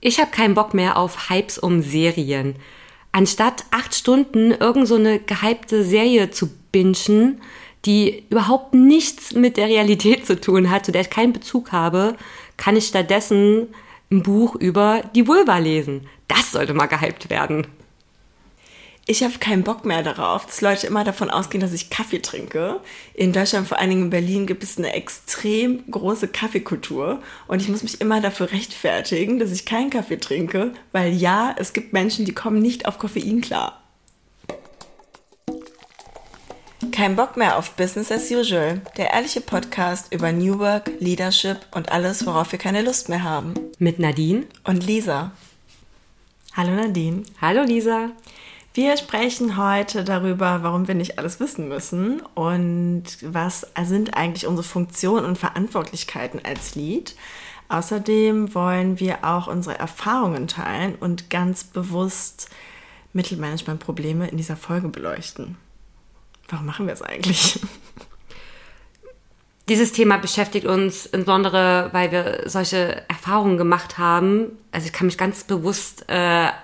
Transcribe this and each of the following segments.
Ich habe keinen Bock mehr auf Hypes um Serien. Anstatt acht Stunden irgend so eine gehypte Serie zu bingen, die überhaupt nichts mit der Realität zu tun hat, zu der ich keinen Bezug habe, kann ich stattdessen ein Buch über die Vulva lesen. Das sollte mal gehypt werden ich habe keinen Bock mehr darauf, dass Leute immer davon ausgehen, dass ich Kaffee trinke. In Deutschland, vor allen Dingen in Berlin, gibt es eine extrem große Kaffeekultur und ich muss mich immer dafür rechtfertigen, dass ich keinen Kaffee trinke, weil ja, es gibt Menschen, die kommen nicht auf Koffein klar. Kein Bock mehr auf Business as usual, der ehrliche Podcast über New Work, Leadership und alles, worauf wir keine Lust mehr haben. Mit Nadine und Lisa. Hallo Nadine. Hallo Lisa. Wir sprechen heute darüber, warum wir nicht alles wissen müssen und was sind eigentlich unsere Funktionen und Verantwortlichkeiten als Lead. Außerdem wollen wir auch unsere Erfahrungen teilen und ganz bewusst Mittelmanagement-Probleme in dieser Folge beleuchten. Warum machen wir es eigentlich? dieses Thema beschäftigt uns insbesondere, weil wir solche Erfahrungen gemacht haben. Also ich kann mich ganz bewusst äh,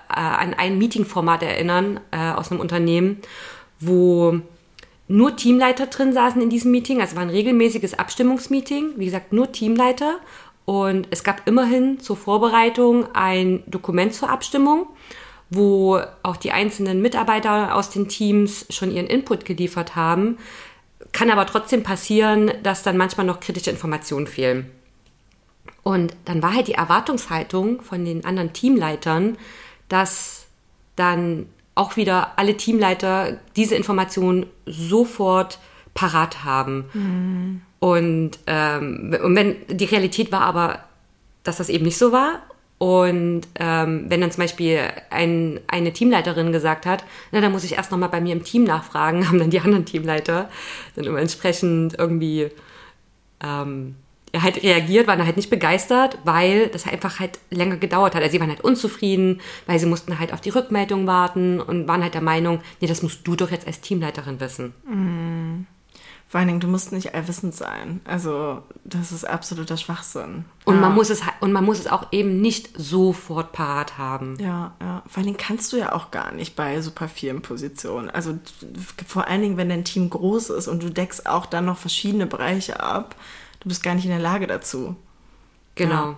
an ein Meetingformat erinnern äh, aus einem Unternehmen, wo nur Teamleiter drin saßen in diesem Meeting. Also war ein regelmäßiges Abstimmungsmeeting. Wie gesagt, nur Teamleiter. Und es gab immerhin zur Vorbereitung ein Dokument zur Abstimmung, wo auch die einzelnen Mitarbeiter aus den Teams schon ihren Input geliefert haben. Kann aber trotzdem passieren, dass dann manchmal noch kritische Informationen fehlen. Und dann war halt die Erwartungshaltung von den anderen Teamleitern, dass dann auch wieder alle Teamleiter diese Informationen sofort parat haben. Mhm. Und, ähm, und wenn die Realität war aber, dass das eben nicht so war und ähm, wenn dann zum Beispiel ein, eine Teamleiterin gesagt hat, na, dann muss ich erst nochmal bei mir im Team nachfragen, haben dann die anderen Teamleiter dann immer entsprechend irgendwie ähm, ja, halt reagiert, waren halt nicht begeistert, weil das einfach halt länger gedauert hat. Also sie waren halt unzufrieden, weil sie mussten halt auf die Rückmeldung warten und waren halt der Meinung, nee, das musst du doch jetzt als Teamleiterin wissen. Mhm. Vor allen Dingen, du musst nicht allwissend sein. Also, das ist absoluter Schwachsinn. Und, ja. man muss es, und man muss es auch eben nicht sofort parat haben. Ja, ja. Vor allen Dingen kannst du ja auch gar nicht bei super vielen Positionen. Also, vor allen Dingen, wenn dein Team groß ist und du deckst auch dann noch verschiedene Bereiche ab, du bist gar nicht in der Lage dazu. Genau. Ja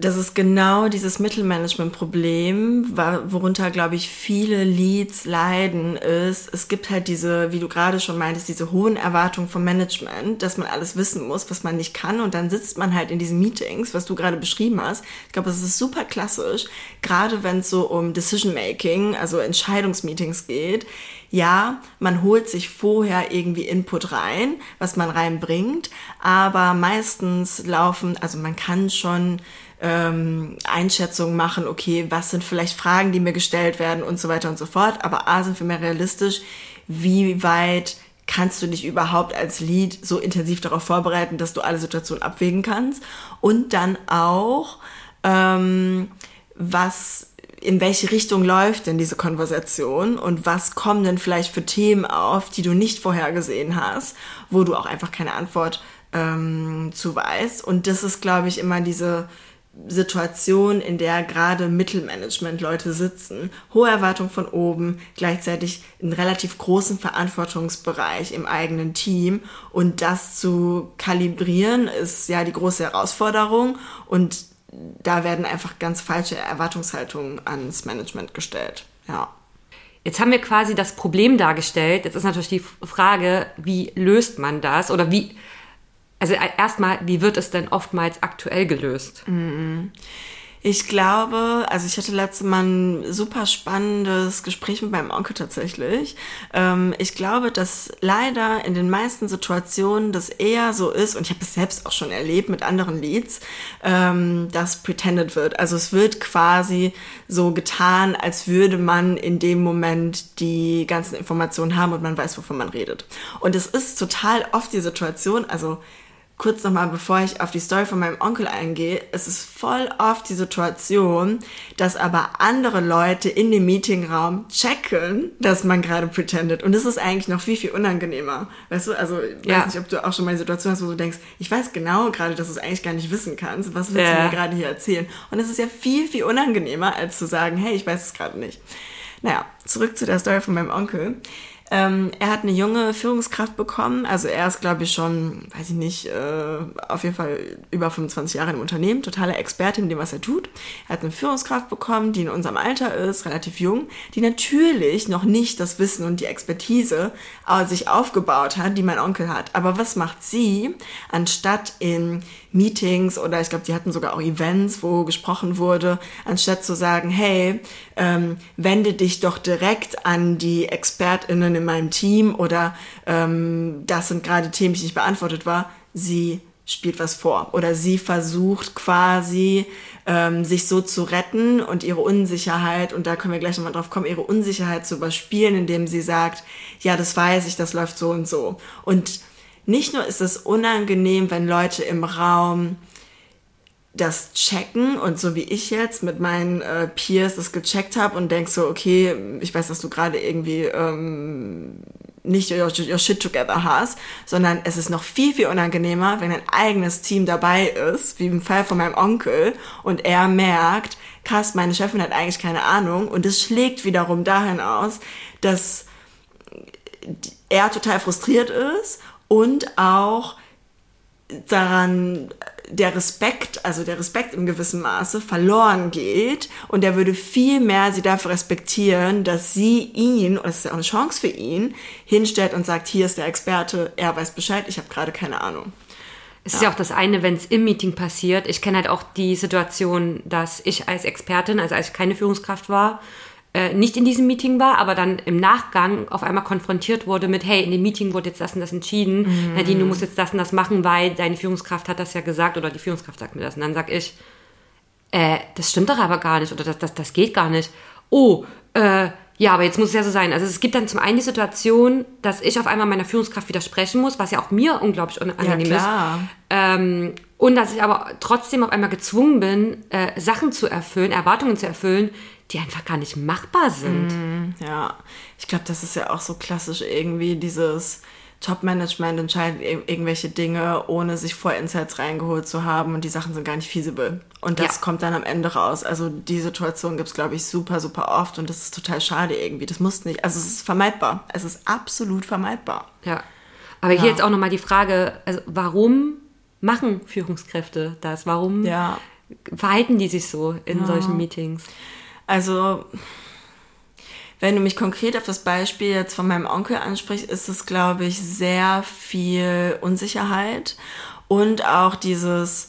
das ist genau dieses Mittelmanagement-Problem, worunter, glaube ich, viele Leads leiden, ist, es gibt halt diese, wie du gerade schon meintest, diese hohen Erwartungen vom Management, dass man alles wissen muss, was man nicht kann. Und dann sitzt man halt in diesen Meetings, was du gerade beschrieben hast. Ich glaube, das ist super klassisch, gerade wenn es so um Decision-Making, also Entscheidungsmeetings geht. Ja, man holt sich vorher irgendwie Input rein, was man reinbringt, aber meistens laufen, also man kann schon ähm, Einschätzungen machen, okay, was sind vielleicht Fragen, die mir gestellt werden und so weiter und so fort. Aber A, sind wir mehr realistisch, wie weit kannst du dich überhaupt als Lead so intensiv darauf vorbereiten, dass du alle Situationen abwägen kannst und dann auch, ähm, was in welche Richtung läuft denn diese Konversation und was kommen denn vielleicht für Themen auf, die du nicht vorhergesehen hast, wo du auch einfach keine Antwort ähm, zu weißt. Und das ist, glaube ich, immer diese Situation, in der gerade Mittelmanagement-Leute sitzen, hohe Erwartung von oben, gleichzeitig einen relativ großen Verantwortungsbereich im eigenen Team und das zu kalibrieren ist ja die große Herausforderung und da werden einfach ganz falsche Erwartungshaltungen ans Management gestellt. Ja. Jetzt haben wir quasi das Problem dargestellt. Jetzt ist natürlich die Frage, wie löst man das oder wie also äh, erstmal, wie wird es denn oftmals aktuell gelöst? Ich glaube, also ich hatte letztes Mal ein super spannendes Gespräch mit meinem Onkel tatsächlich. Ähm, ich glaube, dass leider in den meisten Situationen das eher so ist, und ich habe es selbst auch schon erlebt mit anderen Leads, ähm, dass pretended wird. Also es wird quasi so getan, als würde man in dem Moment die ganzen Informationen haben und man weiß, wovon man redet. Und es ist total oft die Situation, also kurz nochmal, bevor ich auf die Story von meinem Onkel eingehe, es ist voll oft die Situation, dass aber andere Leute in dem Meetingraum checken, dass man gerade pretendet. Und das ist eigentlich noch viel, viel unangenehmer. Weißt du, also ich Ja. weiß nicht, ob du auch schon mal eine Situation hast, wo du denkst, ich weiß genau gerade, dass du es eigentlich gar nicht wissen kannst. Was willst Ja. du mir gerade hier erzählen? Und es ist ja viel, viel unangenehmer, als zu sagen, hey, ich weiß es gerade nicht. Naja, zurück zu der Story von meinem Onkel. Ähm, er hat eine junge Führungskraft bekommen. Also er ist, glaube ich, schon, weiß ich nicht, äh, auf jeden Fall über 25 Jahre im Unternehmen, totaler Experte in dem, was er tut. Er hat eine Führungskraft bekommen, die in unserem Alter ist, relativ jung, die natürlich noch nicht das Wissen und die Expertise äh, sich aufgebaut hat, die mein Onkel hat. Aber was macht sie, anstatt in Meetings oder ich glaube, die hatten sogar auch Events, wo gesprochen wurde, anstatt zu sagen, hey, ähm, wende dich doch direkt an die ExpertInnen in meinem Team oder ähm, das sind gerade Themen, die nicht beantwortet war, sie spielt was vor oder sie versucht quasi ähm, sich so zu retten und ihre Unsicherheit, und da können wir gleich nochmal drauf kommen, ihre Unsicherheit zu überspielen, indem sie sagt, ja, das weiß ich, das läuft so und so. Und nicht nur ist es unangenehm, wenn Leute im Raum das checken und so wie ich jetzt mit meinen äh, Peers das gecheckt habe und denk so, okay, ich weiß, dass du gerade irgendwie ähm, nicht your, your shit together hast, sondern es ist noch viel, viel unangenehmer, wenn ein eigenes Team dabei ist, wie im Fall von meinem Onkel, und er merkt, krass, meine Chefin hat eigentlich keine Ahnung und es schlägt wiederum dahin aus, dass er total frustriert ist und auch daran der Respekt, also der Respekt im gewissen Maße verloren geht und er würde viel mehr sie dafür respektieren, dass sie ihn, und das ist ja auch eine Chance für ihn, hinstellt und sagt, hier ist der Experte, er weiß Bescheid, ich habe gerade keine Ahnung. Es ist ja auch das eine, wenn es im Meeting passiert. Ich kenne halt auch die Situation, dass ich als Expertin, also als ich keine Führungskraft war, äh, nicht in diesem Meeting war, aber dann im Nachgang auf einmal konfrontiert wurde mit, hey, in dem Meeting wurde jetzt das und das entschieden. Nadine, du musst jetzt das und das machen, weil deine Führungskraft hat das ja gesagt oder die Führungskraft sagt mir das. Und dann sag ich, äh, das stimmt doch aber gar nicht oder das, das, das geht gar nicht. Oh, äh, ja, aber jetzt muss es ja so sein. Also es gibt dann zum einen die Situation, dass ich auf einmal meiner Führungskraft widersprechen muss, was ja auch mir unglaublich unangenehm klar. ist. Ähm, und dass ich aber trotzdem auf einmal gezwungen bin, äh, Sachen zu erfüllen, Erwartungen zu erfüllen, die einfach gar nicht machbar sind. Ja, ich glaube, das ist ja auch so klassisch irgendwie dieses Top-Management entscheidet ir- irgendwelche Dinge, ohne sich vor Insights reingeholt zu haben und die Sachen sind gar nicht feasible. Und das Ja. kommt dann am Ende raus. Also die Situation gibt's glaube ich, super, super oft und das ist total schade irgendwie. Das muss nicht, also es ist vermeidbar. Es ist absolut vermeidbar. Ja. Aber hier jetzt auch nochmal die Frage, also warum machen Führungskräfte das? Warum Ja. verhalten die sich so in solchen Meetings? Also, wenn du mich konkret auf das Beispiel jetzt von meinem Onkel ansprichst, ist es, glaube ich, sehr viel Unsicherheit und auch dieses,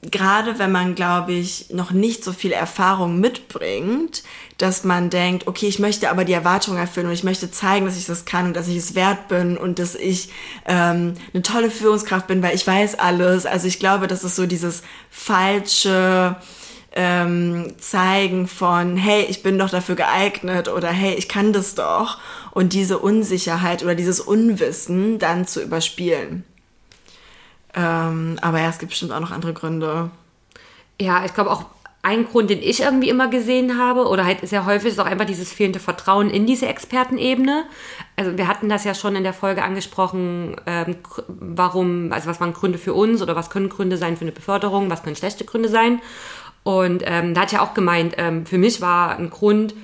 gerade wenn man, glaube ich, noch nicht so viel Erfahrung mitbringt, dass man denkt, okay, ich möchte aber die Erwartungen erfüllen und ich möchte zeigen, dass ich das kann und dass ich es wert bin und dass ich ähm, eine tolle Führungskraft bin, weil ich weiß alles. Also ich glaube, das ist so dieses falsche ähm, zeigen von, hey, ich bin doch dafür geeignet oder hey, ich kann das doch und diese Unsicherheit oder dieses Unwissen dann zu überspielen. Ähm, aber ja, es gibt bestimmt auch noch andere Gründe. Ja, ich glaube auch ein Grund, den ich irgendwie immer gesehen habe, oder halt sehr häufig, ist auch einfach dieses fehlende Vertrauen in diese Expertenebene. Also wir hatten das ja schon in der Folge angesprochen, ähm, warum, also was waren Gründe für uns oder was können Gründe sein für eine Beförderung, was können schlechte Gründe sein. Und ähm, da hat ja auch gemeint, ähm, für mich war ein Grund,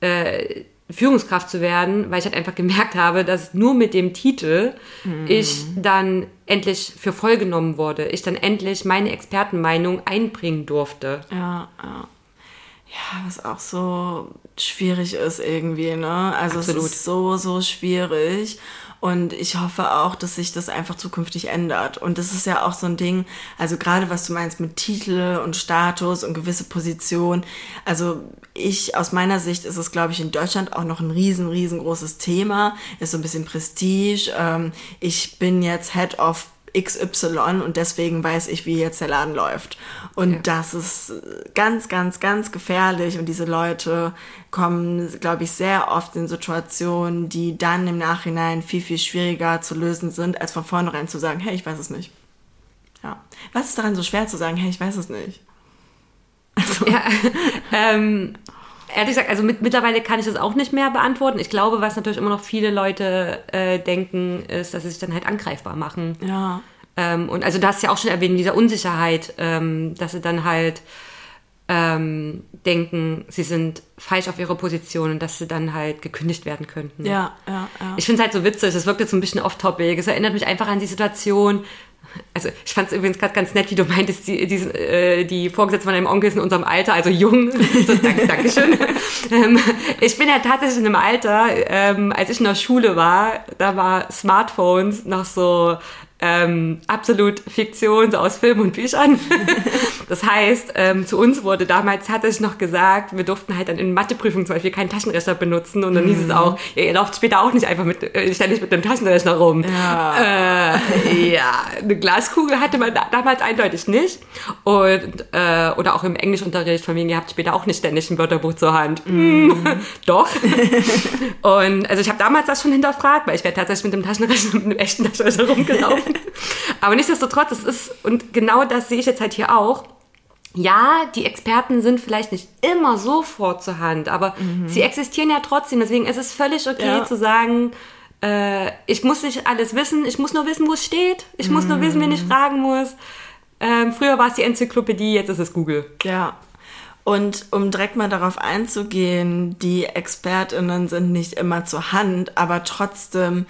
äh, Führungskraft zu werden, weil ich halt einfach gemerkt habe, dass nur mit dem Titel ich dann endlich für voll genommen wurde. Ich dann endlich meine Expertenmeinung einbringen durfte. Ja, ja. Ja, was auch so schwierig ist irgendwie, ne? Also Absolut. es ist so, so schwierig. Und ich hoffe auch, dass sich das einfach zukünftig ändert. Und das ist ja auch so ein Ding, also gerade was du meinst mit Titel und Status und gewisse Position. Also ich, aus meiner Sicht ist es, glaube ich, in Deutschland auch noch ein riesen, riesengroßes Thema. Ist so ein bisschen Prestige. Ähm, ich bin jetzt Head of XY und deswegen weiß ich, wie jetzt der Laden läuft. Und Ja. das ist ganz, ganz, ganz gefährlich. Und diese Leute kommen, glaube ich, sehr oft in Situationen, die dann im Nachhinein viel, viel schwieriger zu lösen sind, als von vornherein zu sagen, hey, ich weiß es nicht. Ja. Was ist daran so schwer zu sagen, hey, ich weiß es nicht? Also. Ja, ähm, ehrlich gesagt, also mit, mittlerweile kann ich das auch nicht mehr beantworten. Ich glaube, was natürlich immer noch viele Leute äh, denken, ist, dass sie sich dann halt angreifbar machen. Ja. Ähm, und also du hast ja auch schon erwähnt, dieser Unsicherheit, ähm, dass sie dann halt ähm, denken, sie sind falsch auf ihrer Position und dass sie dann halt gekündigt werden könnten. Ja, ja, ja. Ich finde es halt so witzig, es wirkt jetzt so ein bisschen off-topic. Es erinnert mich einfach an die Situation, also ich fand es übrigens gerade ganz nett, wie du meintest, die, die, äh, die Vorgesetzte von einem Onkel ist in unserem Alter, also jung. So, danke, Dankeschön. ähm, ich bin ja tatsächlich in einem Alter, ähm, als ich in der Schule war, da war Smartphones noch so ähm, absolut Fiktion, so aus Filmen und Büchern. das heißt, ähm, zu uns wurde damals, hatte ich noch gesagt, wir durften halt dann in Matheprüfungen zum Beispiel keinen Taschenrechner benutzen und dann hieß es mhm. auch, ja, ihr lauft später auch nicht einfach mit, äh, ständig mit einem Taschenrechner rum. Ja. Äh, ja, eine Glaskugel hatte man da, damals eindeutig nicht und äh, oder auch im Englischunterricht von wegen, ihr habt später auch nicht ständig ein Wörterbuch zur Hand. Mm. Doch. und also ich habe damals das schon hinterfragt, weil ich wäre tatsächlich mit dem Taschenrechner, mit einem echten Taschenrechner rumgelaufen. Aber nichtsdestotrotz, es ist, und genau das sehe ich jetzt halt hier auch, ja, die Experten sind vielleicht nicht immer sofort zur Hand, aber mhm. sie existieren ja trotzdem. Deswegen ist es völlig okay ja. zu sagen, äh, ich muss nicht alles wissen, ich muss nur wissen, wo es steht. Ich mhm. muss nur wissen, wen ich mhm. fragen muss. Ähm, früher war es die Enzyklopädie, jetzt ist es Google. Ja. Und um direkt mal darauf einzugehen, die ExpertInnen sind nicht immer zur Hand, aber trotzdem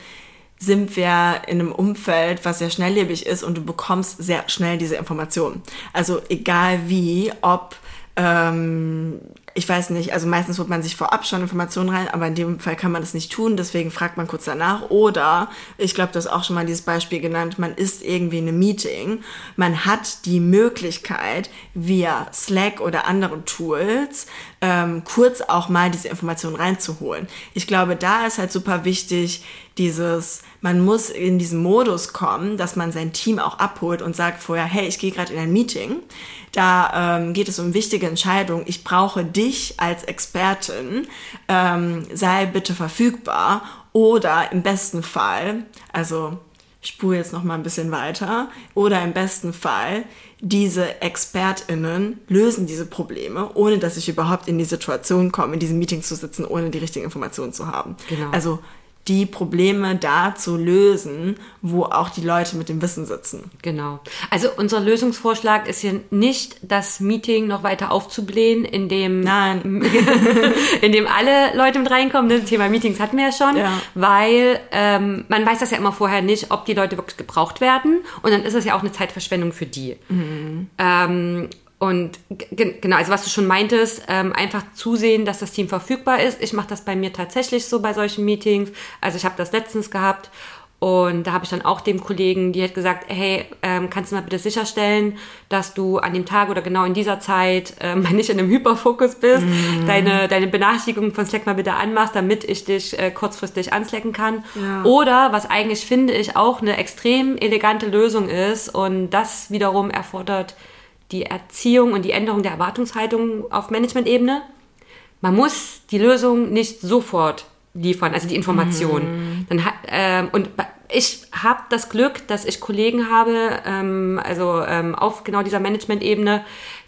sind wir in einem Umfeld, was sehr schnelllebig ist und du bekommst sehr schnell diese Informationen. Also egal wie, ob ähm, ich weiß nicht, also meistens holt man sich vorab schon Informationen rein, aber in dem Fall kann man das nicht tun, deswegen fragt man kurz danach. Oder, ich glaube, du hast auch schon mal dieses Beispiel genannt, man ist irgendwie in einem Meeting, man hat die Möglichkeit, via Slack oder anderen Tools ähm, kurz auch mal diese Informationen reinzuholen. Ich glaube, da ist halt super wichtig, dieses, man muss in diesen Modus kommen, dass man sein Team auch abholt und sagt vorher, hey, ich gehe gerade in ein Meeting. Da ähm, geht es um wichtige Entscheidungen. Ich brauche dich als Expertin. Ähm, sei bitte verfügbar. Oder im besten Fall, also ich spule jetzt noch mal ein bisschen weiter, oder im besten Fall, diese ExpertInnen lösen diese Probleme, ohne dass ich überhaupt in die Situation komme, in diesem Meeting zu sitzen, ohne die richtigen Informationen zu haben. Genau. Also die Probleme da zu lösen, wo auch die Leute mit dem Wissen sitzen. Genau. Also unser Lösungsvorschlag ist hier nicht, das Meeting noch weiter aufzublähen, indem, Nein. indem alle Leute mit reinkommen. Das Thema Meetings hatten wir ja schon, ja. weil ähm, man weiß das ja immer vorher nicht, ob die Leute wirklich gebraucht werden. Und dann ist es ja auch eine Zeitverschwendung für die. Mhm. Ähm, und genau, also was du schon meintest, ähm, einfach zusehen, dass das Team verfügbar ist. Ich mache das bei mir tatsächlich so bei solchen Meetings. Also ich habe das letztens gehabt und da habe ich dann auch dem Kollegen, die hat gesagt, hey, ähm, kannst du mal bitte sicherstellen, dass du an dem Tag oder genau in dieser Zeit ähm, nicht in einem Hyperfokus bist, mm. deine, deine Benachrichtigung von Slack mal bitte anmachst, damit ich dich äh, kurzfristig anslecken kann. Ja. Oder, was eigentlich finde ich auch eine extrem elegante Lösung ist und das wiederum erfordert die Erziehung und die Änderung der Erwartungshaltung auf Management-Ebene. Man muss die Lösung nicht sofort liefern, also die Information. Mhm. Dann ähm, und ich habe das Glück, dass ich Kollegen habe, ähm, also ähm, auf genau dieser Management-Ebene,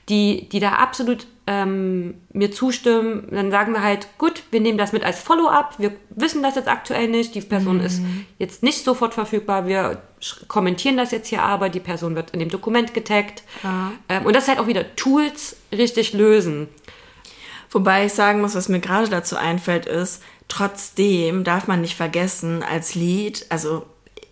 die, die da absolut ähm, mir zustimmen, dann sagen wir halt, gut, wir nehmen das mit als Follow-up, wir wissen das jetzt aktuell nicht, die Person mhm. ist jetzt nicht sofort verfügbar, wir kommentieren das jetzt hier aber, die Person wird in dem Dokument getaggt. Ja. Ähm, und das halt auch wieder Tools richtig lösen. Wobei ich sagen muss, was mir gerade dazu einfällt, ist, trotzdem darf man nicht vergessen, als Lead, also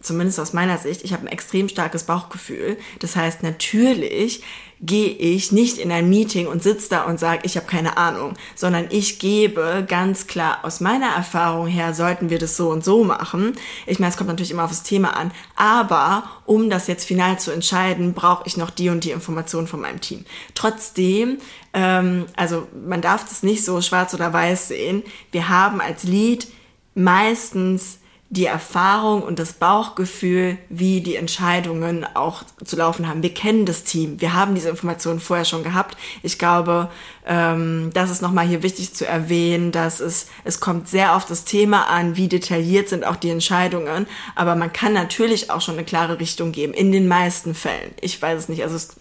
zumindest aus meiner Sicht, ich habe ein extrem starkes Bauchgefühl. Das heißt, natürlich gehe ich nicht in ein Meeting und sitze da und sage, ich habe keine Ahnung, sondern ich gebe ganz klar aus meiner Erfahrung her, sollten wir das so und so machen. Ich meine, es kommt natürlich immer auf das Thema an, aber um das jetzt final zu entscheiden, brauche ich noch die und die Informationen von meinem Team. Trotzdem, ähm, also man darf das nicht so schwarz oder weiß sehen. Wir haben als Lead meistens die Erfahrung und das Bauchgefühl, wie die Entscheidungen auch zu laufen haben. Wir kennen das Team. Wir haben diese Informationen vorher schon gehabt. Ich glaube, ähm, das ist nochmal hier wichtig zu erwähnen, dass es, es kommt sehr auf das Thema an, wie detailliert sind auch die Entscheidungen. Aber man kann natürlich auch schon eine klare Richtung geben. In den meisten Fällen. Ich weiß es nicht. Also es,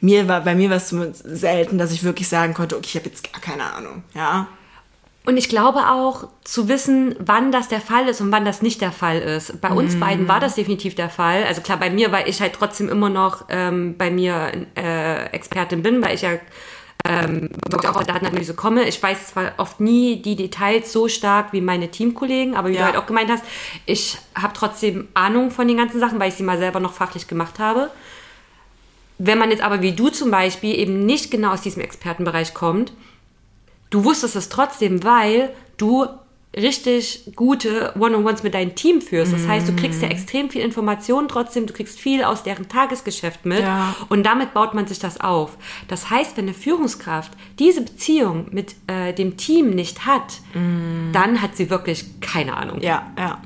mir war, bei mir war es selten, dass ich wirklich sagen konnte, okay, ich habe jetzt gar keine Ahnung. Ja. Und ich glaube auch zu wissen, wann das der Fall ist und wann das nicht der Fall ist. Bei uns mm. beiden war das definitiv der Fall. Also klar, bei mir, weil ich halt trotzdem immer noch ähm, bei mir äh, Expertin bin, weil ich ja ähm, wirklich auch aus Datenanalyse komme. Ich weiß zwar oft nie die Details so stark wie meine Teamkollegen, aber wie ja. du halt auch gemeint hast, ich habe trotzdem Ahnung von den ganzen Sachen, weil ich sie mal selber noch fachlich gemacht habe. Wenn man jetzt aber wie du zum Beispiel eben nicht genau aus diesem Expertenbereich kommt, du wusstest es trotzdem, weil du richtig gute One-on-Ones mit deinem Team führst. Das heißt, du kriegst ja mhm. extrem viel Information trotzdem, du kriegst viel aus deren Tagesgeschäft mit ja. und damit baut man sich das auf. Das heißt, wenn eine Führungskraft diese Beziehung mit äh, dem Team nicht hat, mm. dann hat sie wirklich keine Ahnung. Ja, ja.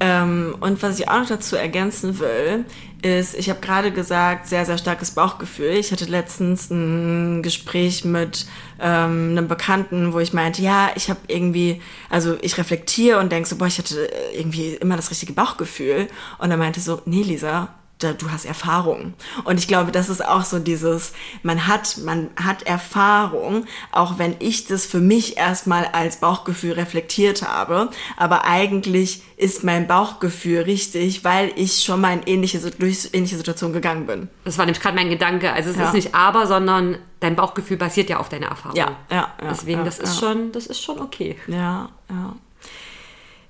Ähm, und was ich auch noch dazu ergänzen will, ist, ich habe gerade gesagt, sehr, sehr starkes Bauchgefühl. Ich hatte letztens ein Gespräch mit ähm, einem Bekannten, wo ich meinte, ja, ich habe irgendwie, also ich reflektiere und denke so, boah, ich hatte irgendwie immer das richtige Bauchgefühl. Und er meinte so, nee, Lisa, du hast Erfahrung. Und ich glaube, das ist auch so dieses, man hat, man hat Erfahrung, auch wenn ich das für mich erstmal als Bauchgefühl reflektiert habe. Aber eigentlich ist mein Bauchgefühl richtig, weil ich schon mal in ähnliche, durch ähnliche Situationen gegangen bin. Das war nämlich gerade mein Gedanke. Also es ja. ist nicht aber, sondern dein Bauchgefühl basiert ja auf deiner Erfahrung. Ja, ja, ja Deswegen, ja, das ist schon, das ist schon okay. Ja, ja.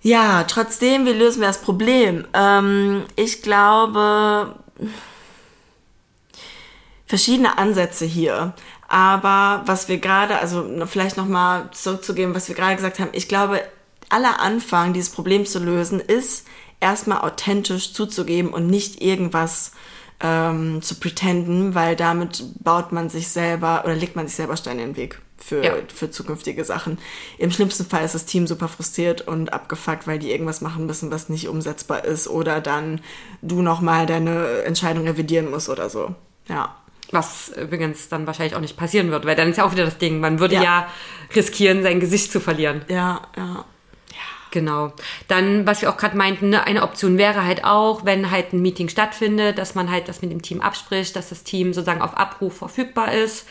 Ja, trotzdem, wie lösen wir das Problem? Ähm, ich glaube, verschiedene Ansätze hier. Aber was wir gerade, also vielleicht nochmal zurückzugeben, was wir gerade gesagt haben, ich glaube, aller Anfang, dieses Problem zu lösen, ist erstmal authentisch zuzugeben und nicht irgendwas ähm, zu pretenden, weil damit baut man sich selber oder legt man sich selber Steine in den Weg für, ja. für zukünftige Sachen. Im schlimmsten Fall ist das Team super frustriert und abgefuckt, weil die irgendwas machen müssen, was nicht umsetzbar ist oder dann du nochmal deine Entscheidung revidieren musst oder so. Ja. Was übrigens dann wahrscheinlich auch nicht passieren wird, weil dann ist ja auch wieder das Ding, man würde ja, ja riskieren, sein Gesicht zu verlieren. Ja, ja. Genau. Dann, was wir auch gerade meinten, ne, eine Option wäre halt auch, wenn halt ein Meeting stattfindet, dass man halt das mit dem Team abspricht, dass das Team sozusagen auf Abruf verfügbar ist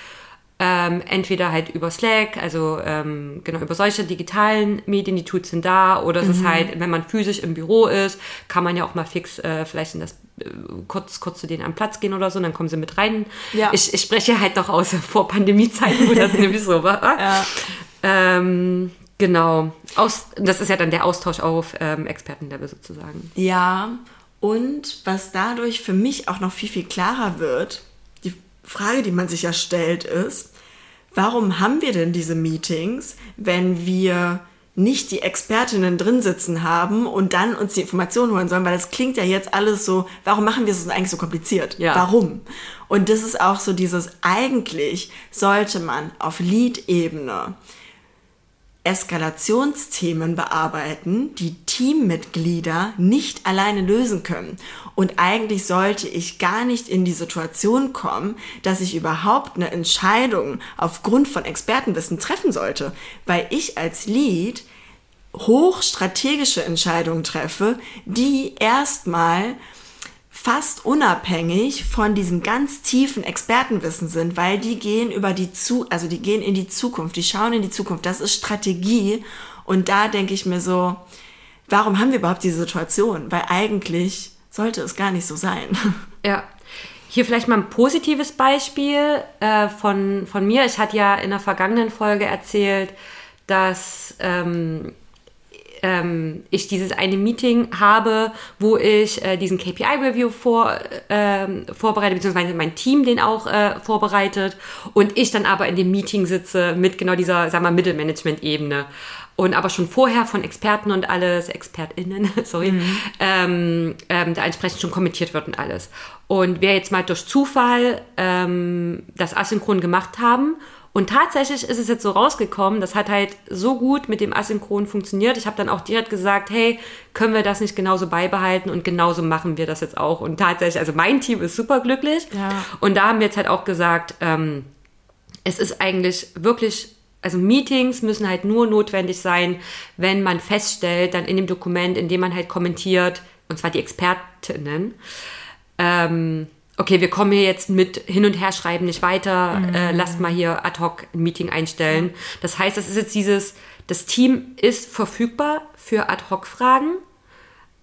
ähm, entweder halt über Slack, also ähm, genau über solche digitalen Medien, die Tools sind da, oder es mhm. ist halt, wenn man physisch im Büro ist, kann man ja auch mal fix äh, vielleicht in das äh, kurz kurz zu denen am Platz gehen oder so, dann kommen sie mit rein. Ja. Ich, ich spreche halt doch aus vor Pandemiezeiten, wo das nämlich so war. Ja. Ähm, genau. Aus, das ist ja dann der Austausch auf ähm, Expertenlevel sozusagen. Ja. Und was dadurch für mich auch noch viel, viel klarer wird, Frage, die man sich ja stellt, ist, warum haben wir denn diese Meetings, wenn wir nicht die Expertinnen drin sitzen haben und dann uns die Informationen holen sollen, weil das klingt ja jetzt alles so, warum machen wir es eigentlich so kompliziert? Ja. Warum? Und das ist auch so dieses, eigentlich sollte man auf Lead-Ebene Eskalationsthemen bearbeiten, die Teammitglieder nicht alleine lösen können. Und eigentlich sollte ich gar nicht in die Situation kommen, dass ich überhaupt eine Entscheidung aufgrund von Expertenwissen treffen sollte, weil ich als Lead hochstrategische Entscheidungen treffe, die erstmal fast unabhängig von diesem ganz tiefen Expertenwissen sind, weil die gehen über die zu, also die gehen in die Zukunft, die schauen in die Zukunft. Das ist Strategie. Und da denke ich mir so, warum haben wir überhaupt diese Situation? Weil eigentlich sollte es gar nicht so sein. Ja. Hier vielleicht mal ein positives Beispiel äh, von, von mir. Ich hatte ja in der vergangenen Folge erzählt, dass ähm, ähm, ich dieses eine Meeting habe, wo ich äh, diesen KPI-Review vor, äh, vorbereite, beziehungsweise mein Team den auch äh, vorbereitet und ich dann aber in dem Meeting sitze mit genau dieser, sagen wir, Mittelmanagement-Ebene. und aber schon vorher von Experten und alles, ExpertInnen, sorry, mhm. ähm, ähm, da entsprechend schon kommentiert wird und alles. Und wir jetzt mal durch Zufall ähm, das asynchron gemacht haben und tatsächlich ist es jetzt so rausgekommen, das hat halt so gut mit dem Asynchron funktioniert. Ich habe dann auch direkt gesagt, hey, können wir das nicht genauso beibehalten und genauso machen wir das jetzt auch. Und tatsächlich, also mein Team ist super glücklich. Ja. Und da haben wir jetzt halt auch gesagt, ähm, es ist eigentlich wirklich also Meetings müssen halt nur notwendig sein, wenn man feststellt, dann in dem Dokument, in dem man halt kommentiert, und zwar die Expertinnen, ähm, okay, wir kommen hier jetzt mit hin und her schreiben nicht weiter, mhm. äh, lasst mal hier ad hoc ein Meeting einstellen. Ja. Das heißt, das ist jetzt dieses, das Team ist verfügbar für ad hoc Fragen,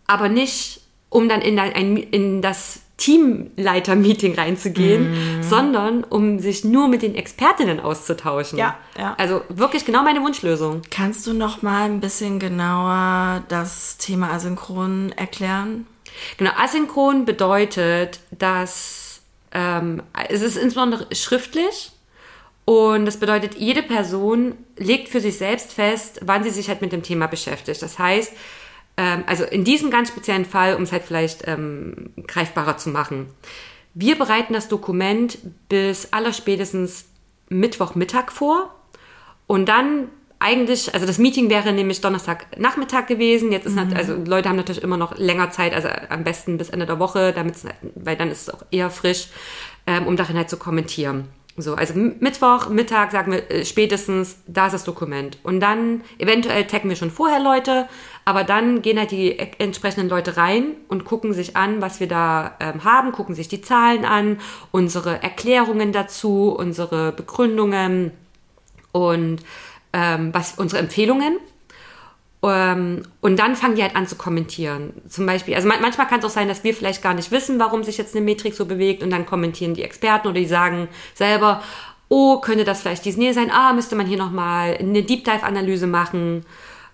aber nicht, um dann in, ein, in das Teamleiter-Meeting reinzugehen, mhm. sondern um sich nur mit den Expertinnen auszutauschen. Ja, ja. Also wirklich genau meine Wunschlösung. Kannst du noch mal ein bisschen genauer das Thema Asynchron erklären? Genau, asynchron bedeutet, dass ähm, es ist insbesondere schriftlich und das bedeutet, jede Person legt für sich selbst fest, wann sie sich halt mit dem Thema beschäftigt. Das heißt, ähm, also in diesem ganz speziellen Fall, um es halt vielleicht ähm, greifbarer zu machen, wir bereiten das Dokument bis allerspätestens Mittwochmittag vor und dann eigentlich, also das Meeting wäre nämlich Donnerstagnachmittag gewesen. Jetzt ist mhm. also Leute haben natürlich immer noch länger Zeit, also am besten bis Ende der Woche, damit weil dann ist es auch eher frisch, ähm, um darin halt zu kommentieren. So, also Mittwoch, Mittag sagen wir äh, spätestens, da ist das Dokument. Und dann, eventuell taggen wir schon vorher Leute, aber dann gehen halt die e-, entsprechenden Leute rein und gucken sich an, was wir da ähm, haben, gucken sich die Zahlen an, unsere Erklärungen dazu, unsere Begründungen und ähm, was unsere Empfehlungen. Ähm, und dann fangen die halt an zu kommentieren. Zum Beispiel, also manchmal kann es auch sein, dass wir vielleicht gar nicht wissen, warum sich jetzt eine Metrik so bewegt und dann kommentieren die Experten oder die sagen selber, oh, könnte das vielleicht dies Nähe sein? Ah, müsste man hier nochmal eine Deep Dive Analyse machen.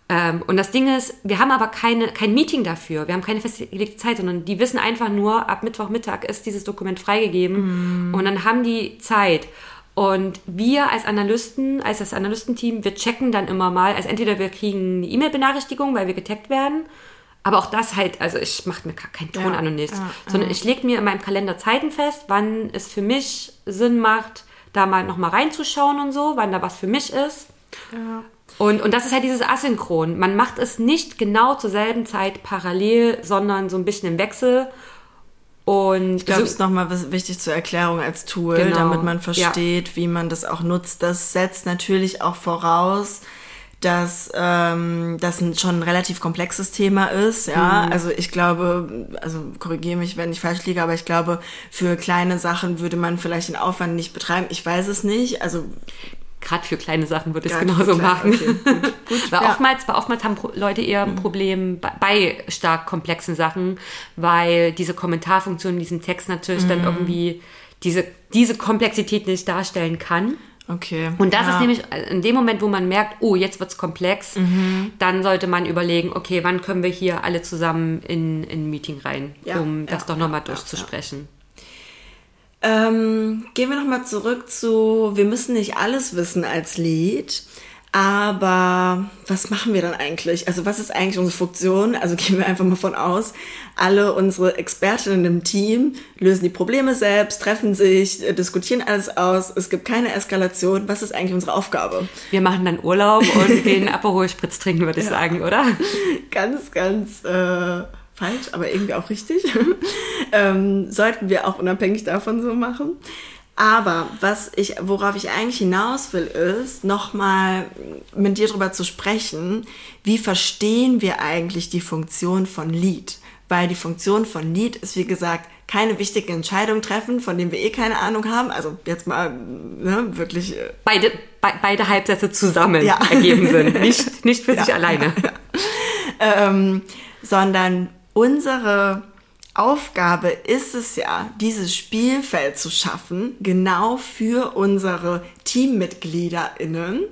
Ähm, und das Ding ist, wir haben aber keine, kein Meeting dafür. Wir haben keine festgelegte Zeit, sondern die wissen einfach nur, ab Mittwochmittag ist dieses Dokument freigegeben mm. und dann haben die Zeit. Und wir als Analysten, als das Analystenteam, wir checken dann immer mal, also entweder wir kriegen eine E-Mail-Benachrichtigung, weil wir getaggt werden, aber auch das halt, also ich mache mir keinen Ton ja, an und nichts, ja, sondern ja. ich lege mir in meinem Kalender Zeiten fest, wann es für mich Sinn macht, da mal nochmal reinzuschauen und so, wann da was für mich ist. Und, und das ist halt dieses Asynchron. Man macht es nicht genau zur selben Zeit parallel, sondern so ein bisschen im Wechsel. Und ich glaube, es ist nochmal wichtig zur Erklärung als Tool, genau. damit man versteht, ja. wie man das auch nutzt. Das setzt natürlich auch voraus, dass ähm, das schon ein relativ komplexes Thema ist. Ja, mhm. also ich glaube, also korrigiere mich, wenn ich falsch liege, aber ich glaube, für kleine Sachen würde man vielleicht den Aufwand nicht betreiben. Ich weiß es nicht. Also gerade für kleine Sachen würde ich es genauso machen. Okay, gut, gut. weil, ja. oftmals, weil oftmals haben Leute eher ein mhm. Problem bei, bei, stark komplexen Sachen, weil diese Kommentarfunktion in diesem Text natürlich mhm. dann irgendwie diese, diese Komplexität nicht darstellen kann. Okay. Und das ja. ist nämlich in dem Moment, wo man merkt, oh, jetzt wird's komplex, mhm. dann sollte man überlegen, okay, wann können wir hier alle zusammen in, in ein Meeting rein, ja. um das doch nochmal durchzusprechen. Ähm, gehen wir nochmal zurück zu, wir müssen nicht alles wissen als Lied. Aber was machen wir dann eigentlich? Also was ist eigentlich unsere Funktion? Also gehen wir einfach mal von aus, alle unsere Expertinnen im Team lösen die Probleme selbst, treffen sich, äh, diskutieren alles aus. Es gibt keine Eskalation. Was ist eigentlich unsere Aufgabe? Wir machen dann Urlaub und gehen Aperol Spritz trinken, würde ich ja. sagen, oder? Ganz, ganz äh, falsch, aber irgendwie auch richtig. ähm, sollten wir auch unabhängig davon so machen. Aber was ich, worauf ich eigentlich hinaus will, ist, nochmal mit dir darüber zu sprechen, wie verstehen wir eigentlich die Funktion von Lead? Weil die Funktion von Lead ist, wie gesagt, keine wichtige Entscheidung treffen, von denen wir eh keine Ahnung haben. Also jetzt mal ne, wirklich. Äh beide, be beide Halbsätze zusammen ja. ergeben sind, nicht, nicht für ja, sich alleine. Ähm, sondern unsere Aufgabe ist es ja, dieses Spielfeld zu schaffen, genau für unsere TeammitgliederInnen,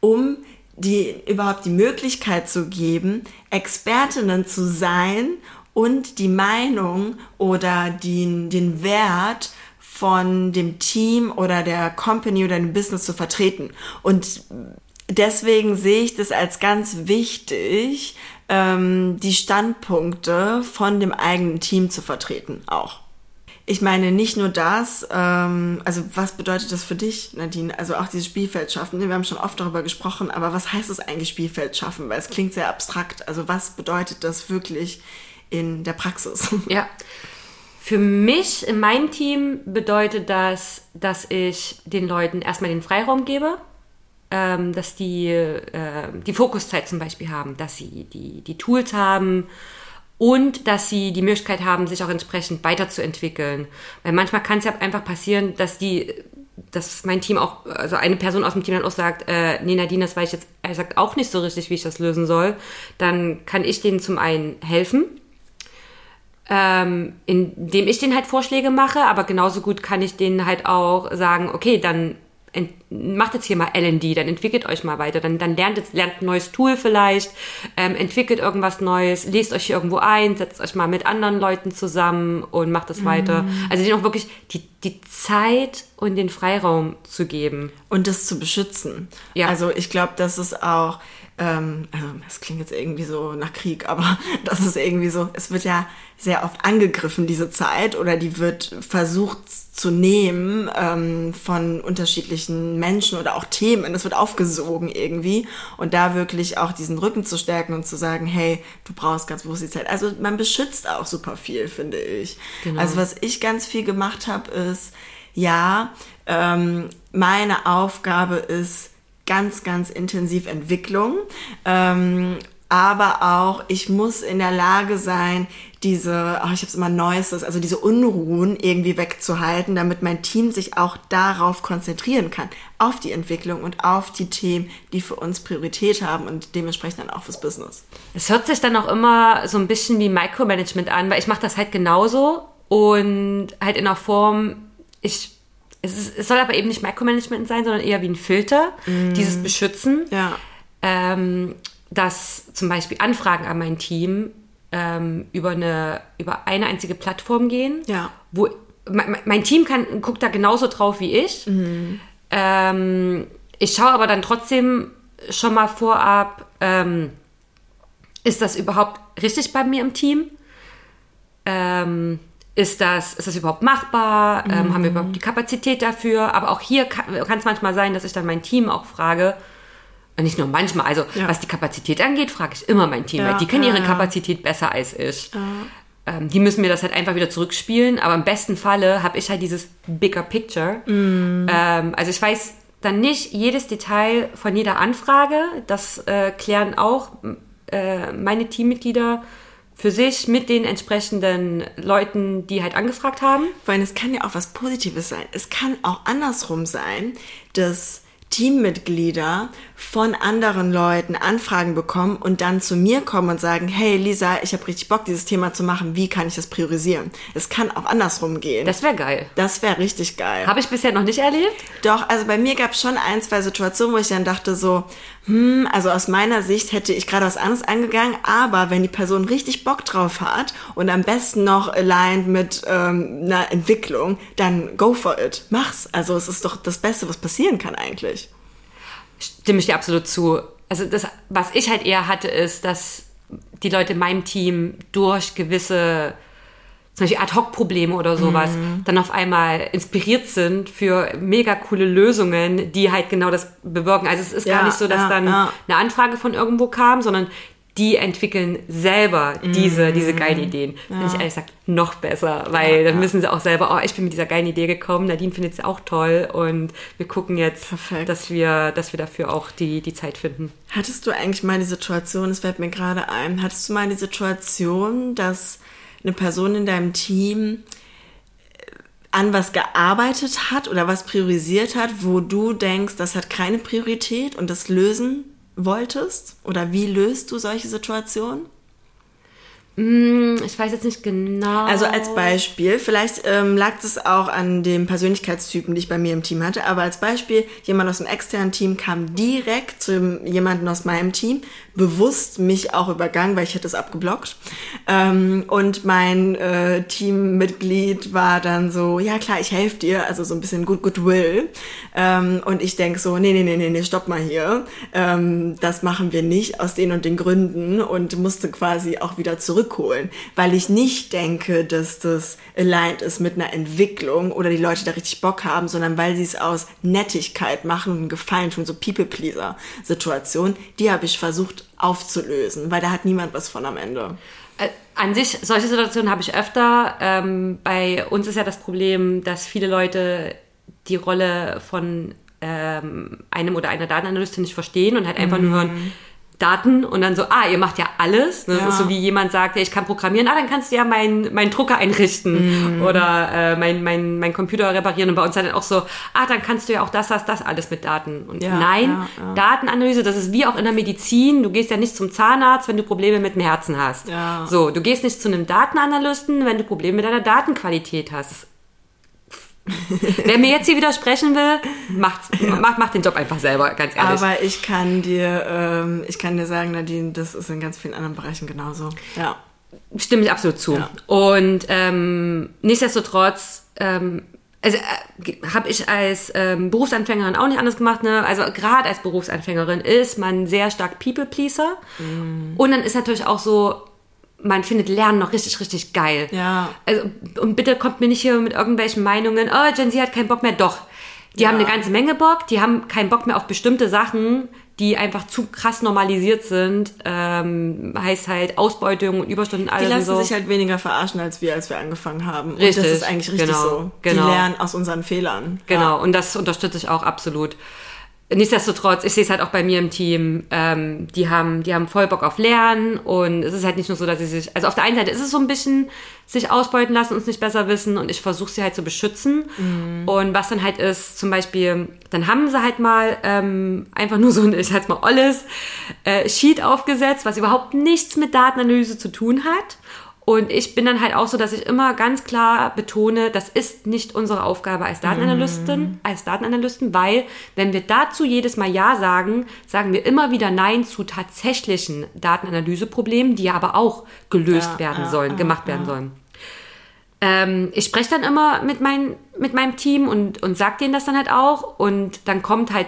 um die überhaupt die Möglichkeit zu geben, Expertinnen zu sein und die Meinung oder den, den Wert von dem Team oder der Company oder dem Business zu vertreten. Und deswegen sehe ich das als ganz wichtig, ähm, die Standpunkte von dem eigenen Team zu vertreten, auch. Ich meine nicht nur das, ähm, also was bedeutet das für dich, Nadine? Also auch dieses Spielfeld schaffen. Wir haben schon oft darüber gesprochen, aber was heißt es eigentlich Spielfeld schaffen? Weil es klingt sehr abstrakt. Also was bedeutet das wirklich in der Praxis? Ja. Für mich in meinem Team bedeutet das, dass ich den Leuten erstmal den Freiraum gebe, ähm, dass die äh, die Fokuszeit zum Beispiel haben, dass sie die, die Tools haben und dass sie die Möglichkeit haben, sich auch entsprechend weiterzuentwickeln. Weil manchmal kann es ja einfach passieren, dass die dass mein Team auch, also eine Person aus dem Team dann auch sagt, äh, nee, Nadine, das weiß ich jetzt, er sagt auch nicht so richtig, wie ich das lösen soll, dann kann ich denen zum einen helfen, ähm, indem ich denen halt Vorschläge mache, aber genauso gut kann ich denen halt auch sagen, okay, dann macht jetzt hier mal LD, dann entwickelt euch mal weiter, dann, dann lernt jetzt, lernt ein neues Tool vielleicht, ähm, entwickelt irgendwas Neues, lest euch hier irgendwo ein, setzt euch mal mit anderen Leuten zusammen und macht das mhm. weiter. Also denen auch wirklich die, die Zeit und den Freiraum zu geben. Und das zu beschützen. Ja. Also ich glaube, das ist auch, ähm, also das klingt jetzt irgendwie so nach Krieg, aber das ist irgendwie so, es wird ja sehr oft angegriffen, diese Zeit, oder die wird versucht zu nehmen ähm, von unterschiedlichen Menschen oder auch Themen. Das wird aufgesogen irgendwie. Und da wirklich auch diesen Rücken zu stärken und zu sagen, hey, du brauchst ganz bewusst die Zeit. Also man beschützt auch super viel, finde ich. Genau. Also was ich ganz viel gemacht habe, ist, ja, ähm, meine Aufgabe ist, ganz, ganz intensiv Entwicklung. Ähm, aber auch, ich muss in der Lage sein, diese, oh, ich habe es immer Neuestes, also diese Unruhen irgendwie wegzuhalten, damit mein Team sich auch darauf konzentrieren kann, auf die Entwicklung und auf die Themen, die für uns Priorität haben und dementsprechend dann auch fürs Business. Es hört sich dann auch immer so ein bisschen wie Micromanagement an, weil ich mache das halt genauso und halt in der Form, ich es, ist, es soll aber eben nicht Micromanagement sein, sondern eher wie ein Filter, mm. dieses Beschützen. Ja. Ähm, dass zum Beispiel Anfragen an mein Team ähm, über, eine, über eine einzige Plattform gehen, ja. wo mein, mein, Team kann, guckt da genauso drauf wie ich. Mhm. Ähm, ich schaue aber dann trotzdem schon mal vorab, ähm, ist das überhaupt richtig bei mir im Team? Ähm, ist das, ist das überhaupt machbar? Mhm. haben wir überhaupt die Kapazität dafür? Aber auch hier kann es manchmal sein, dass ich dann mein Team auch frage, nicht nur manchmal, also ja. was die Kapazität angeht, frage ich immer mein Team, ja, weil die kennen ihre Kapazität besser als ich. Ähm, die müssen mir das halt einfach wieder zurückspielen, aber im besten Falle habe ich halt dieses bigger picture. Mhm. Ähm, also ich weiß dann nicht jedes Detail von jeder Anfrage, das äh, klären auch äh, meine Teammitglieder für sich mit den entsprechenden Leuten, die halt angefragt haben. Weil es kann ja auch was Positives sein. Es kann auch andersrum sein, dass Teammitglieder von anderen Leuten Anfragen bekommen und dann zu mir kommen und sagen, hey Lisa, ich habe richtig Bock, dieses Thema zu machen. Wie kann ich das priorisieren? Es kann auch andersrum gehen. Das wäre geil. Das wäre richtig geil. Habe ich bisher noch nicht erlebt? Doch, also bei mir gab es schon ein, zwei Situationen, wo ich dann dachte so, hm, also aus meiner Sicht hätte ich gerade was anderes angegangen, aber wenn die Person richtig Bock drauf hat und am besten noch aligned mit ähm, einer Entwicklung, dann go for it. Mach's. Also es ist doch das Beste, was passieren kann eigentlich stimme ich dir absolut zu. Also das, was ich halt eher hatte, ist, dass die Leute in meinem Team durch gewisse zum Beispiel Ad-Hoc-Probleme oder sowas, mhm. dann auf einmal inspiriert sind für mega coole Lösungen, die halt genau das bewirken. Also es ist ja, gar nicht so, dass ja, dann ja. eine Anfrage von irgendwo kam, sondern die entwickeln selber diese, mm. diese geilen Ideen. Ja. Finde ich ehrlich gesagt noch besser, weil ja, dann müssen sie auch selber, oh, ich bin mit dieser geilen Idee gekommen, Nadine findet sie auch toll und wir gucken jetzt, dass wir, dass wir dafür auch die, die Zeit finden. Hattest du eigentlich mal die Situation, es fällt mir gerade ein, hattest du mal die Situation, dass eine Person in deinem Team äh, an was gearbeitet hat oder was priorisiert hat, wo du denkst, das hat keine Priorität und das lösen wolltest? Oder wie löst du solche Situationen? Hm, ich weiß jetzt nicht genau. Also als Beispiel, vielleicht ähm, lag es auch an dem Persönlichkeitstypen, die ich bei mir im Team hatte, aber als Beispiel, jemand aus dem externen Team kam direkt zu jemandem aus meinem Team, bewusst mich auch übergangen, weil ich hätte es abgeblockt. Ähm, und mein äh, Teammitglied war dann so, ja klar, ich helfe dir, also so ein bisschen Good Goodwill. Ähm, und ich denk so, nee, nee, nee, nee, nee, stopp mal hier. Ähm, das machen wir nicht aus den und den Gründen und musste quasi auch wieder zurückholen, weil ich nicht denke, dass das aligned ist mit einer Entwicklung oder die Leute da richtig Bock haben, sondern weil sie es aus Nettigkeit machen und Gefallen tun, so People-Pleaser-Situation, die habe ich versucht aufzulösen, weil da hat niemand was von am Ende. Äh, an sich, solche Situationen habe ich öfter. Ähm, bei uns ist ja das Problem, dass viele Leute die Rolle von ähm, einem oder einer Datenanalystin nicht verstehen und halt einfach mhm. nur hören, Daten und dann so, ah, ihr macht ja alles. Das ja. ist so wie jemand sagt, ja, ich kann programmieren, ah, dann kannst du ja meinen mein Drucker einrichten mm. oder äh, mein, mein, mein Computer reparieren. Und bei uns dann auch so, ah, dann kannst du ja auch das, das, das alles mit Daten. Und ja, nein, ja, Datenanalyse, das ist wie auch in der Medizin. Du gehst ja nicht zum Zahnarzt, wenn du Probleme mit dem Herzen hast. So, du gehst nicht zu einem Datenanalysten, wenn du Probleme mit deiner Datenqualität hast. Wer mir jetzt hier widersprechen will, macht's, ja. macht, macht den Job einfach selber, ganz ehrlich. Aber ich kann dir, ähm, ich kann dir sagen, Nadine, das ist in ganz vielen anderen Bereichen genauso. Ja. Stimme ich absolut zu. Ja. Und ähm, nichtsdestotrotz, ähm, also äh, habe ich als ähm, Berufsanfängerin auch nicht anders gemacht. Ne? Also gerade als Berufsanfängerin ist man sehr stark People-Pleaser. Mm. Und dann ist natürlich auch so, man findet Lernen noch richtig, richtig geil. Ja. Also, und bitte kommt mir nicht hier mit irgendwelchen Meinungen, oh, Gen Z hat keinen Bock mehr. Doch. Die ja. haben eine ganze Menge Bock, die haben keinen Bock mehr auf bestimmte Sachen, die einfach zu krass normalisiert sind. Ähm, heißt halt Ausbeutung und Überstunden, alles. Die lassen so. sich halt weniger verarschen als wir, als wir angefangen haben. Richtig. Und das ist eigentlich richtig genau, so. Genau. Die lernen aus unseren Fehlern. Genau. Ja. Und das unterstütze ich auch absolut. Nichtsdestotrotz, ich sehe es halt auch bei mir im Team, ähm, die haben, die haben voll Bock auf Lernen und es ist halt nicht nur so, dass sie sich, also auf der einen Seite ist es so ein bisschen sich ausbeuten lassen, uns nicht besser wissen und ich versuche sie halt zu beschützen mhm. und was dann halt ist, zum Beispiel, dann haben sie halt mal ähm, einfach nur so ein, ich halt mal alles äh, Sheet aufgesetzt, was überhaupt nichts mit Datenanalyse zu tun hat und ich bin dann halt auch so, dass ich immer ganz klar betone, das ist nicht unsere Aufgabe als Datenanalystin, mm. als Datenanalysten, weil wenn wir dazu jedes Mal Ja sagen, sagen wir immer wieder Nein zu tatsächlichen Datenanalyseproblemen, die aber auch gelöst ja, werden ja, sollen, ja, gemacht werden sollen. Ähm, ich spreche dann immer mit, mein, mit meinem Team und, und sag denen das dann halt auch und dann kommt halt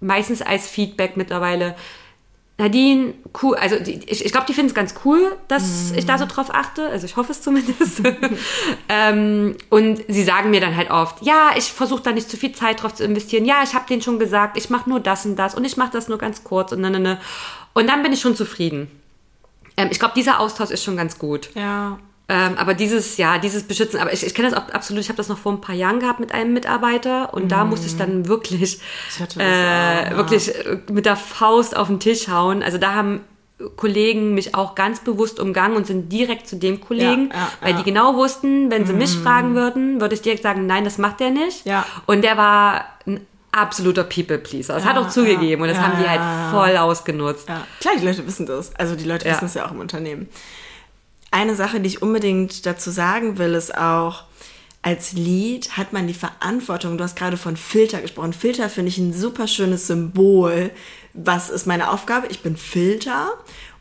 meistens als Feedback mittlerweile, Nadine, cool, also die, ich, ich glaube, die finden es ganz cool, dass mm. ich da so drauf achte. Also ich hoffe es zumindest. ähm, und sie sagen mir dann halt oft, ja, ich versuche da nicht zu viel Zeit drauf zu investieren. Ja, ich habe denen schon gesagt, ich mache nur das und das und ich mache das nur ganz kurz und dann, ne, und dann bin ich schon zufrieden. Ähm, ich glaube, dieser Austausch ist schon ganz gut. Ja. Ähm, aber dieses, ja, dieses Beschützen, aber ich, ich kenne das absolut, ich habe das noch vor ein paar Jahren gehabt mit einem Mitarbeiter und mm. da musste ich dann wirklich, äh, auch, wirklich äh, mit der Faust auf den Tisch hauen. Also da haben Kollegen mich auch ganz bewusst umgangen und sind direkt zu dem Kollegen, ja, ja, weil ja. die genau wussten, wenn sie mm. mich fragen würden, würde ich direkt sagen, nein, das macht der nicht. Und der war ein absoluter People-Pleaser. Das hat auch zugegeben und das haben die halt voll ausgenutzt. Klar, die Leute wissen das. Also die Leute wissen es ja auch im Unternehmen. Eine Sache, die ich unbedingt dazu sagen will, ist auch, als Lied hat man die Verantwortung, du hast gerade von Filter gesprochen. Filter finde ich ein super schönes Symbol. Was ist meine Aufgabe? Ich bin Filter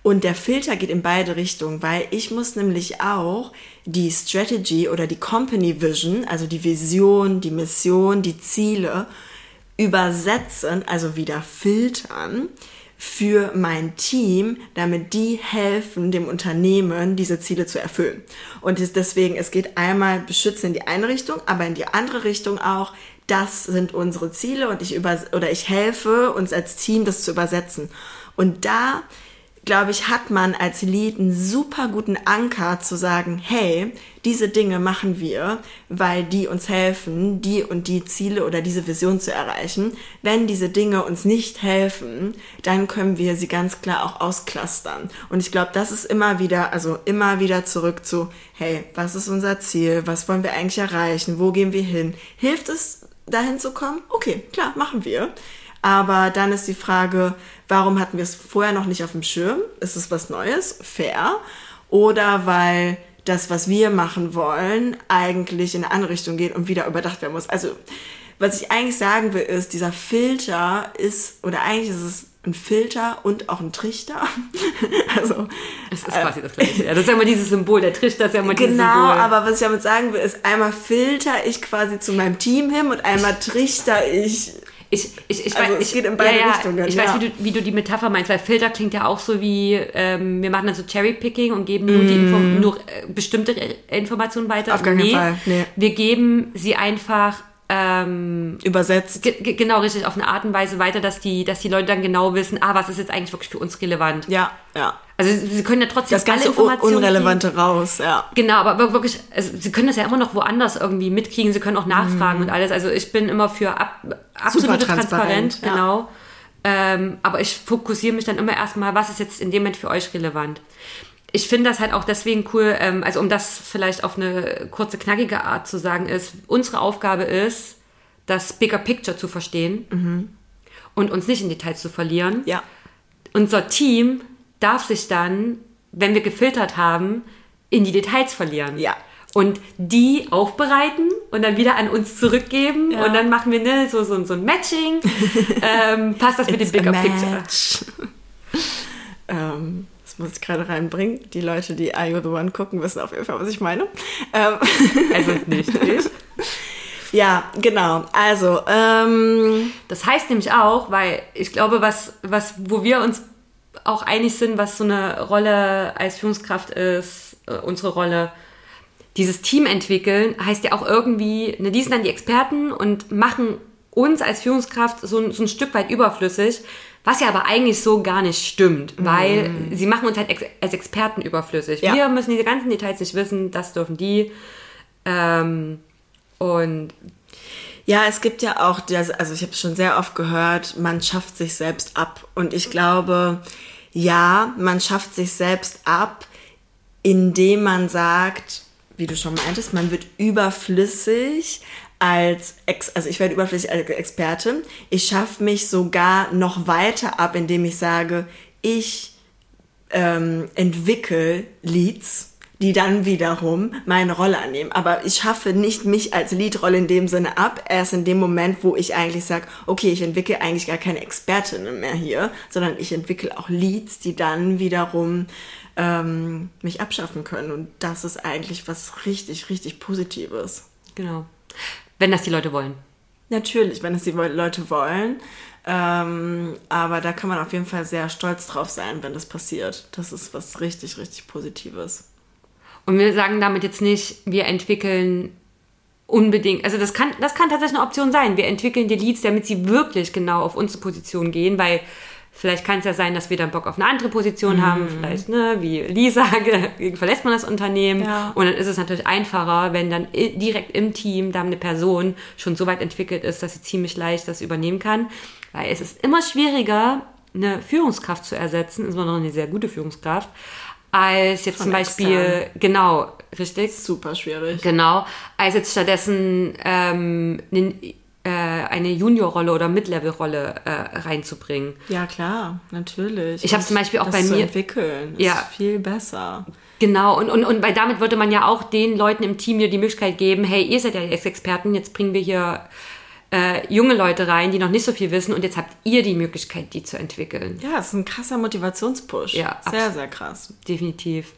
und der Filter geht in beide Richtungen, weil ich muss nämlich auch die Strategy oder die Company Vision, also die Vision, die Mission, die Ziele übersetzen, also wieder filtern für mein Team, damit die helfen, dem Unternehmen diese Ziele zu erfüllen. Und deswegen, es geht einmal beschützen in die eine Richtung, aber in die andere Richtung auch, das sind unsere Ziele und ich über, oder ich helfe uns als Team, das zu übersetzen. Und da glaube ich, hat man als Lied einen super guten Anker zu sagen, hey, diese Dinge machen wir, weil die uns helfen, die und die Ziele oder diese Vision zu erreichen. Wenn diese Dinge uns nicht helfen, dann können wir sie ganz klar auch ausklustern. Und ich glaube, das ist immer wieder, also immer wieder zurück zu, hey, was ist unser Ziel? Was wollen wir eigentlich erreichen? Wo gehen wir hin? Hilft es, dahin zu kommen? Okay, klar, machen wir. Aber dann ist die Frage, warum hatten wir es vorher noch nicht auf dem Schirm? Ist es was Neues? Fair. oder weil das, was wir machen wollen, eigentlich in eine andere Richtung geht und wieder überdacht werden muss. Also, was ich eigentlich sagen will, ist, dieser Filter ist, oder eigentlich ist es ein Filter und auch ein Trichter. also, das ist quasi äh, das Gleiche. Ja, das ist ja immer dieses Symbol. Der Trichter ist ja immer dieses genau, Symbol. Genau, aber was ich damit sagen will, ist, einmal filter ich quasi zu meinem Team hin und einmal trichter ich ich, ich, ich also weiß, es geht in beide ja, ja, Richtungen. Ich weiß, wie du, wie du die Metapher meinst, weil Filter klingt ja auch so wie, ähm, wir machen dann so Cherry-Picking und geben nur, die Info nur äh, bestimmte Informationen weiter. Auf gar keinen nee, Fall. Nee. Wir geben sie einfach ähm, übersetzt. Ge genau, richtig, auf eine Art und Weise weiter, dass die, dass die Leute dann genau wissen, ah, was ist jetzt eigentlich wirklich für uns relevant. Ja, ja. Also sie können ja trotzdem das ganze alle Informationen Unrelevante raus, ja. Genau, aber wirklich, also sie können das ja immer noch woanders irgendwie mitkriegen, sie können auch nachfragen Mhm. und alles. Also ich bin immer für ab, absolute transparent, Transparenz, ja. genau. Ähm, aber ich fokussiere mich dann immer erstmal, was ist jetzt in dem Moment für euch relevant. Ich finde das halt auch deswegen cool, ähm, also um das vielleicht auf eine kurze, knackige Art zu sagen, ist, unsere Aufgabe ist, das Bigger Picture zu verstehen und uns nicht in Details zu verlieren. Ja. Unser Team darf sich dann, wenn wir gefiltert haben, in die Details verlieren. Ja. Und die aufbereiten und dann wieder an uns zurückgeben. Ja. Und dann machen wir ne, so, so, so ein Matching. ähm, passt das mit dem Bigger Picture? ähm, das muss ich gerade reinbringen. Die Leute, die Are You The One gucken, wissen auf jeden Fall, was ich meine. Ähm, Also nicht ich. ja, genau. Also, ähm, Das heißt nämlich auch, weil ich glaube, was, was, wo wir uns auch einig sind, was so eine Rolle als Führungskraft ist, äh, unsere Rolle, dieses Team entwickeln, heißt ja auch irgendwie, ne, die sind dann die Experten und machen uns als Führungskraft so, ein- so ein Stück weit überflüssig, was ja aber eigentlich so gar nicht stimmt, weil sie machen uns halt ex als Experten überflüssig. Ja. Wir müssen diese ganzen Details nicht wissen, das dürfen die. Ähm, und Ja, es gibt ja auch, das, also ich habe schon sehr oft gehört, man schafft sich selbst ab. Und ich glaube, ja, man schafft sich selbst ab, indem man sagt, wie du schon meintest, man wird überflüssig als, Ex also ich werde überflüssig als Expertin. Ich schaffe mich sogar noch weiter ab, indem ich sage, ich ähm, entwickle Leads, die dann wiederum meine Rolle annehmen. Aber ich schaffe nicht mich als Leadrolle in dem Sinne ab, erst in dem Moment, wo ich eigentlich sage, okay, ich entwickle eigentlich gar keine Expertinnen mehr hier, sondern ich entwickle auch Leads, die dann wiederum ähm, mich abschaffen können. Und das ist eigentlich was richtig, richtig Positives. genau. Wenn das die Leute wollen. Natürlich, wenn es die Leute wollen. Ähm, aber da kann man auf jeden Fall sehr stolz drauf sein, wenn das passiert. Das ist was richtig, richtig Positives. Und wir sagen damit jetzt nicht, wir entwickeln unbedingt, also das kann, das kann tatsächlich eine Option sein. Wir entwickeln die Leads, damit sie wirklich genau auf unsere Position gehen, weil vielleicht kann es ja sein, dass wir dann Bock auf eine andere Position Mhm. haben, vielleicht, ne, wie Lisa, verlässt man das Unternehmen. Ja. Und dann ist es natürlich einfacher, wenn dann direkt im Team da eine Person schon so weit entwickelt ist, dass sie ziemlich leicht das übernehmen kann. Weil es ist immer schwieriger, eine Führungskraft zu ersetzen, insbesondere eine sehr gute Führungskraft, als jetzt Von zum Beispiel, extern. genau, richtig, Super schwierig. genau, als jetzt stattdessen ähm, eine, äh, eine Juniorrolle oder Mid-Level-Rolle äh, reinzubringen. Ja, klar, natürlich. Ich hab Und zum Beispiel auch bei zu mir- entwickeln ist Ja. viel besser. Genau, und, und, und weil damit würde man ja auch den Leuten im Team hier die Möglichkeit geben, hey, ihr seid ja die Ex-Experten, jetzt bringen wir hier äh, junge Leute rein, die noch nicht so viel wissen und jetzt habt ihr die Möglichkeit, die zu entwickeln. Ja, es ist ein krasser Motivationspush. Ja, sehr, sehr krass. Definitiv.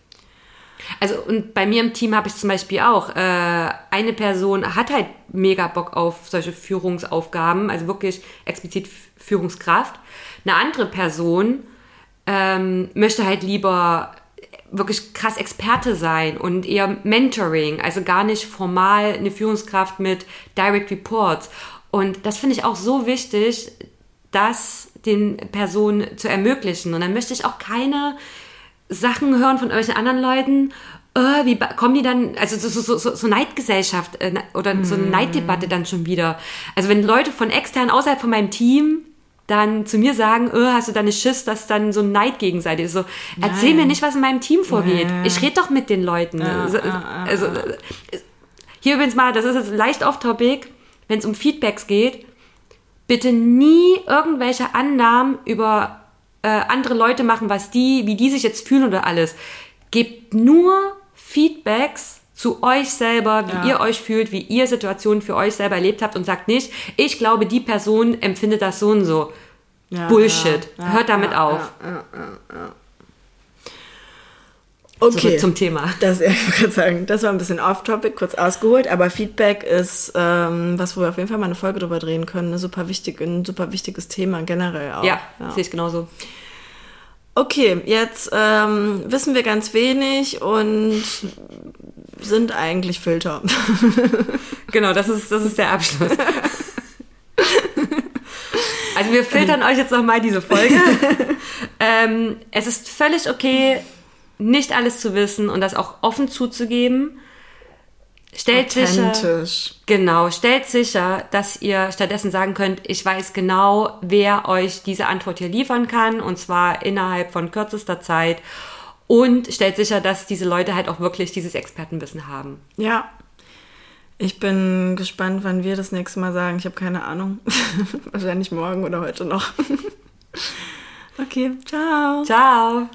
Also und bei mir im Team habe ich zum Beispiel auch, äh, eine Person hat halt mega Bock auf solche Führungsaufgaben, also wirklich explizit Führungskraft. Eine andere Person ähm, möchte halt lieber wirklich krass Experte sein und eher Mentoring, also gar nicht formal eine Führungskraft mit Direct Reports. Und das finde ich auch so wichtig, das den Personen zu ermöglichen. Und dann möchte ich auch keine Sachen hören von irgendwelchen anderen Leuten. Äh, wie kommen die dann, also so, so, so, so Neidgesellschaft äh, oder so eine Neiddebatte dann schon wieder. Also wenn Leute von extern außerhalb von meinem Team dann zu mir sagen, äh, hast du da eine Schiss, dass dann so ein Neid gegenseitig ist. So, erzähl mir nicht, was in meinem Team vorgeht. Ich rede doch mit den Leuten. also, also, äh, hier übrigens mal, das ist jetzt leicht off-topic, wenn es um Feedbacks geht, bitte nie irgendwelche Annahmen über äh, andere Leute machen, was die, wie die sich jetzt fühlen oder alles. gebt nur Feedbacks zu euch selber, wie Ja. ihr euch fühlt, wie ihr Situationen für euch selber erlebt habt und sagt nicht, ich glaube, die Person empfindet das so und so. Ja, Bullshit. ja, Hört damit auf. Ja, ja, ja, ja. Okay. Zurück zum Thema. Das, ja, ich gerade sagen, das war ein bisschen off-topic, kurz ausgeholt, aber Feedback ist ähm, was, wo wir auf jeden Fall mal eine Folge drüber drehen können. Eine super wichtig, ein super wichtiges Thema generell auch. Ja, sehe ich genauso. Okay, jetzt ähm, wissen wir ganz wenig und sind eigentlich Filter. Genau, das ist, das ist der Abschluss. Also wir filtern euch jetzt nochmal diese Folge. ähm, es ist völlig okay, nicht alles zu wissen und das auch offen zuzugeben. Stellt sicher, genau, stellt sicher, dass ihr stattdessen sagen könnt, ich weiß genau, wer euch diese Antwort hier liefern kann und zwar innerhalb von kürzester Zeit und stellt sicher, dass diese Leute halt auch wirklich dieses Expertenwissen haben. Ja. Ich bin gespannt, wann wir das nächste Mal sagen. Ich habe keine Ahnung. Wahrscheinlich morgen oder heute noch. okay, ciao. Ciao!